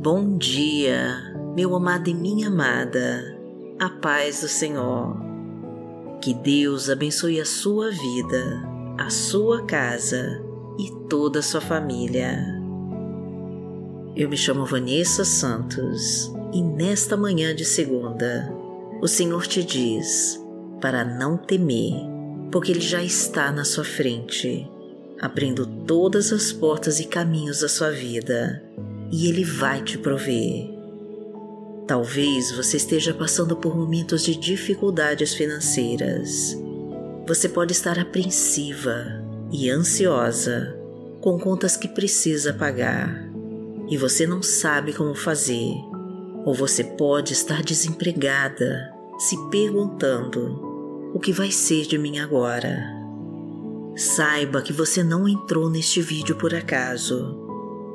Bom dia, meu amado e minha amada, a paz do Senhor. Que Deus abençoe a sua vida, a sua casa e toda a sua família. Eu me chamo Vanessa Santos e nesta manhã de segunda, o Senhor te diz para não temer, porque Ele já está na sua frente, abrindo todas as portas e caminhos da sua vida e Ele vai te prover. Talvez você esteja passando por momentos de dificuldades financeiras. Você pode estar apreensiva e ansiosa com contas que precisa pagar e você não sabe como fazer, ou você pode estar desempregada, se perguntando: o que vai ser de mim agora? Saiba que você não entrou neste vídeo por acaso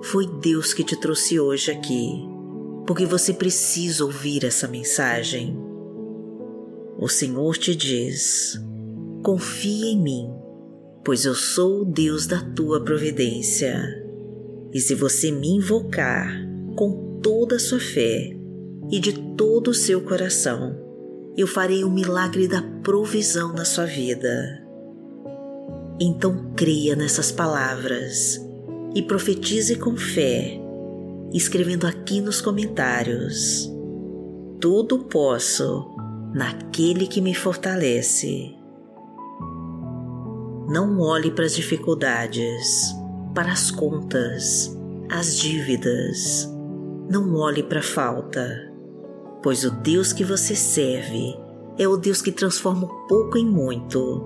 foi Deus que te trouxe hoje aqui, porque você precisa ouvir essa mensagem. O Senhor te diz: confia em mim, pois eu sou o Deus da tua providência. E se você me invocar com toda a sua fé e de todo o seu coração, eu farei o milagre da provisão na sua vida. Então creia nessas palavras e profetize com fé, escrevendo aqui nos comentários: Tudo posso naquele que me fortalece. Não olhe para as dificuldades, para as contas, as dívidas. Não olhe para a falta, pois o Deus que você serve é o Deus que transforma o pouco em muito,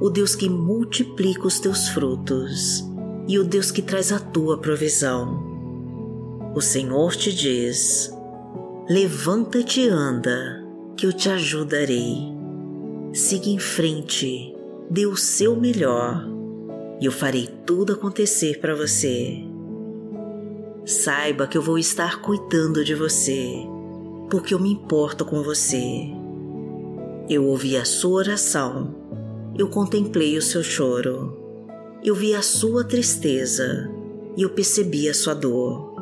o Deus que multiplica os teus frutos e o Deus que traz a tua provisão. O Senhor te diz: Levanta-te e anda, que eu te ajudarei. Siga em frente, dê o seu melhor, e eu farei tudo acontecer para você. Saiba que eu vou estar cuidando de você, porque eu me importo com você. Eu ouvi a sua oração, eu contemplei o seu choro eu vi a sua tristeza e eu percebi a sua dor,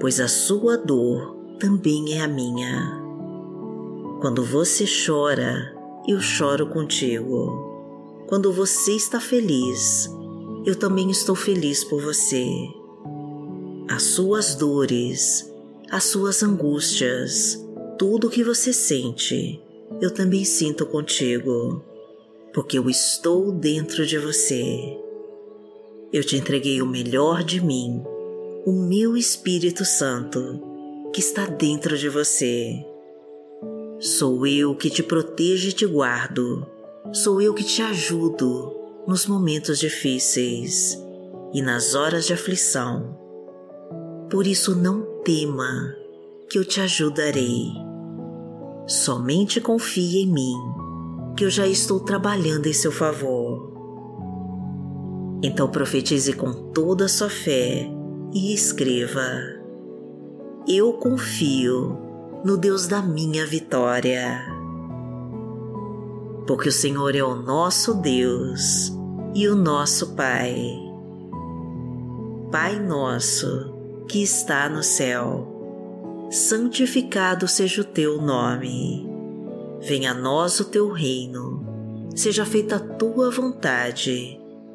pois a sua dor também é a minha. Quando você chora, eu choro contigo. Quando você está feliz, eu também estou feliz por você. As suas dores, as suas angústias, tudo o que você sente, eu também sinto contigo, porque eu estou dentro de você. Eu te entreguei o melhor de mim, o meu Espírito Santo, que está dentro de você. Sou eu que te protejo e te guardo. Sou eu que te ajudo nos momentos difíceis e nas horas de aflição. Por isso não tema, que eu te ajudarei. Somente confie em mim, que eu já estou trabalhando em seu favor. Então profetize com toda a sua fé e escreva: Eu confio no Deus da minha vitória. Porque o Senhor é o nosso Deus e o nosso Pai. Pai nosso que está no céu, santificado seja o teu nome. Venha a nós o teu reino, seja feita a tua vontade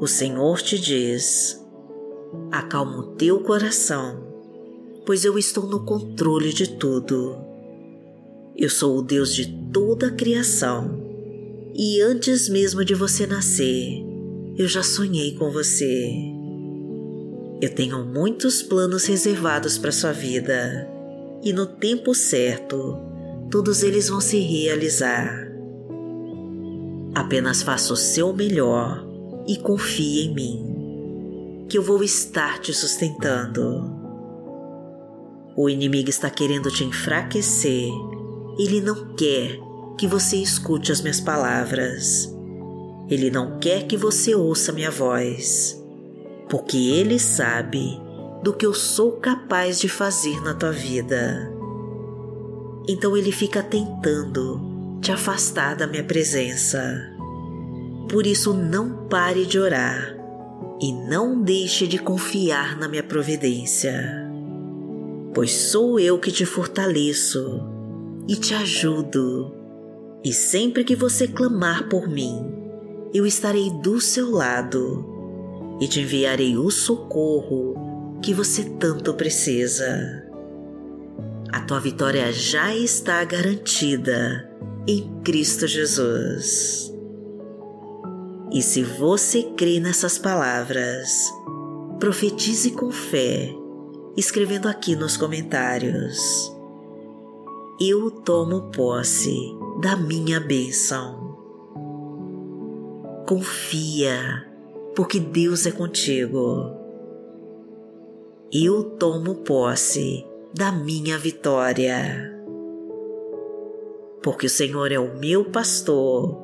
O Senhor te diz: acalma o teu coração, pois eu estou no controle de tudo. Eu sou o Deus de toda a criação e antes mesmo de você nascer, eu já sonhei com você. Eu tenho muitos planos reservados para sua vida e no tempo certo, todos eles vão se realizar. Apenas faça o seu melhor e confie em mim. que eu vou estar te sustentando. O inimigo está querendo te enfraquecer, ele não quer que você escute as minhas palavras. Ele não quer que você ouça minha voz, porque ele sabe do que eu sou capaz de fazer na tua vida. Então ele fica tentando te afastar da minha presença. Por isso, não pare de orar e não deixe de confiar na minha providência, pois sou eu que te fortaleço e te ajudo, e sempre que você clamar por mim, eu estarei do seu lado e te enviarei o socorro que você tanto precisa. A tua vitória já está garantida em Cristo Jesus. E se você crê nessas palavras, profetize com fé, escrevendo aqui nos comentários. Eu tomo posse da minha bênção. Confia, porque Deus é contigo. Eu tomo posse da minha vitória. Porque o Senhor é o meu pastor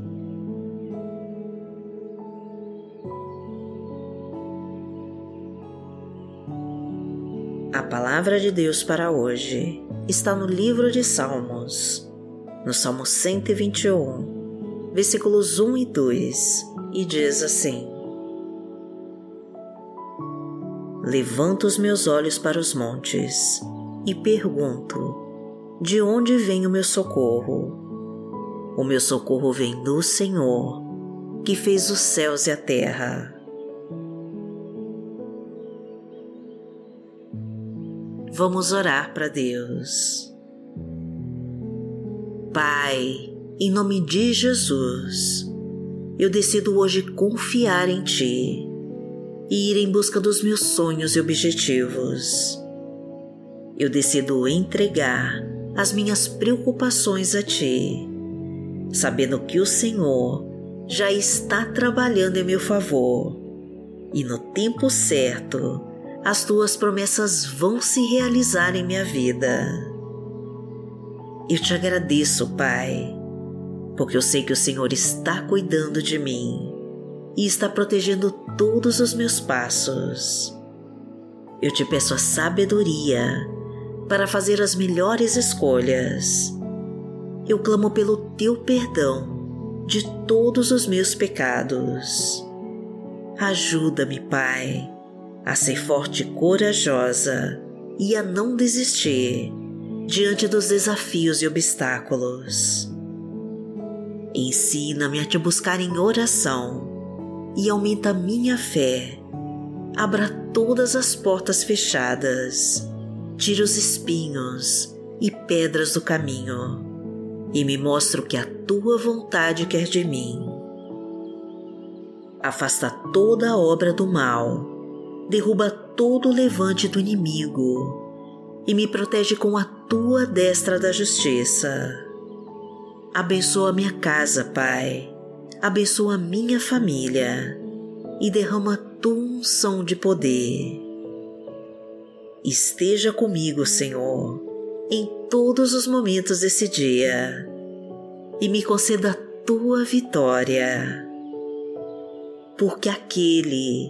Palavra de Deus para hoje está no livro de Salmos, no Salmo 121, versículos 1 e 2, e diz assim: Levanto os meus olhos para os montes e pergunto: De onde vem o meu socorro? O meu socorro vem do Senhor, que fez os céus e a terra. Vamos orar para Deus. Pai, em nome de Jesus, eu decido hoje confiar em Ti e ir em busca dos meus sonhos e objetivos eu decido entregar as minhas preocupações a Ti, sabendo que o Senhor já está trabalhando em meu favor e no tempo certo as Tuas promessas vão se realizar em minha vida. Eu te agradeço, Pai, porque eu sei que o Senhor está cuidando de mim e está protegendo todos os meus passos. Eu te peço a sabedoria para fazer as melhores escolhas. Eu clamo pelo teu perdão de todos os meus pecados. Ajuda-me, Pai, a ser forte e corajosa e a não desistir diante dos desafios e obstáculos. Ensina-me a te buscar em oração e aumenta minha fé. Abra todas as portas fechadas tira os espinhos e pedras do caminho e me mostra o que a tua vontade quer de mim. Afasta toda a obra do mal, derruba todo o levante do inimigo e me protege com a tua destra da justiça. Abençoa minha casa, Pai, abençoa minha família e derrama tua unção de poder esteja comigo, Senhor, em todos os momentos desse dia e me conceda a tua vitória. Porque aquele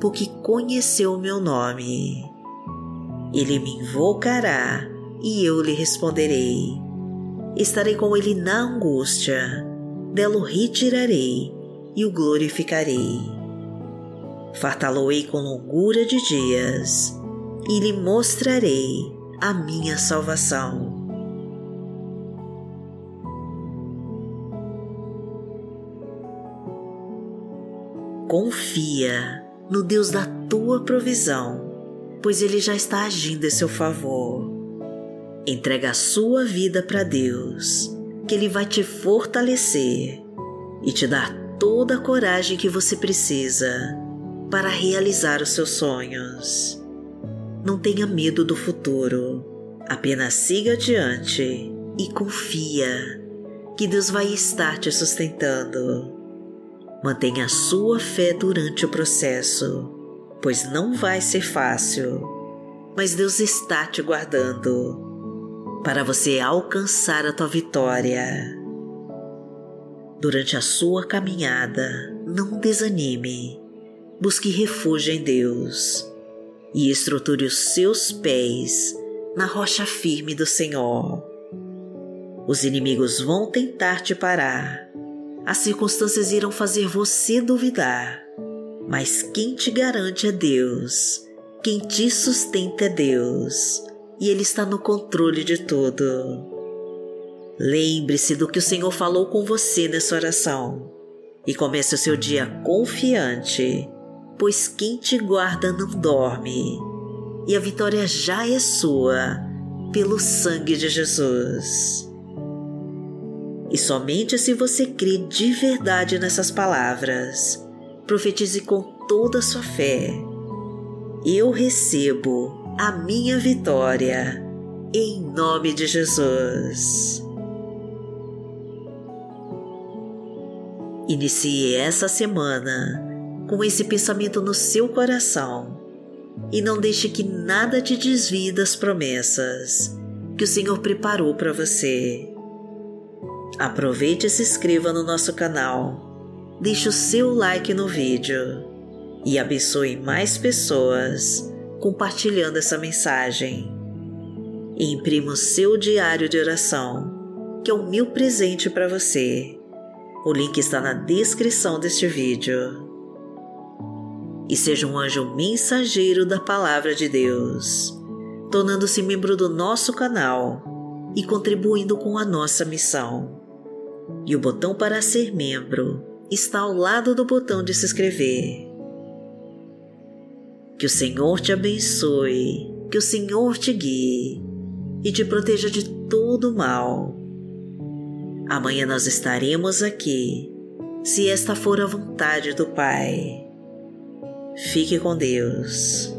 porque conheceu o meu nome. Ele me invocará e eu lhe responderei. Estarei com ele na angústia, dela o retirarei e o glorificarei. Fartá-lo-ei com longura de dias e lhe mostrarei a minha salvação. Confia no Deus da tua provisão pois Ele já está agindo em seu favor. Entrega a sua vida para Deus, que Ele vai te fortalecer e te dar toda a coragem que você precisa para realizar os seus sonhos. Não tenha medo do futuro, apenas siga adiante e confia que Deus vai estar te sustentando. Mantenha a sua fé durante o processo pois não vai ser fácil, mas Deus está te guardando para você alcançar a tua vitória. Durante a sua caminhada, não desanime, busque refúgio em Deus e estruture os seus pés na rocha firme do Senhor. Os inimigos vão tentar te parar, as circunstâncias irão fazer você duvidar. Mas quem te garante é Deus, quem te sustenta é Deus, e Ele está no controle de tudo. Lembre-se do que o Senhor falou com você nessa oração. E comece o seu dia confiante, pois quem te guarda não dorme, e a vitória já é sua pelo sangue de Jesus. E somente se você crê de verdade nessas palavras, profetize com toda a sua fé. Eu recebo a minha vitória em nome de Jesus. Inicie essa semana com esse pensamento no seu coração e não deixe que nada te desvie das promessas que o Senhor preparou para você. Aproveite e se inscreva no nosso canal deixe o seu like no vídeo e abençoe mais pessoas compartilhando essa mensagem. E imprima o seu diário de oração, que é o meu presente para você. O link está na descrição deste vídeo. E seja um anjo mensageiro da Palavra de Deus, tornando-se membro do nosso canal e contribuindo com a nossa missão e o botão para ser membro está ao lado do botão de se inscrever. Que o Senhor te abençoe, que o Senhor te guie e te proteja de todo mal. Amanhã nós estaremos aqui, se esta for a vontade do Pai. Fique com Deus.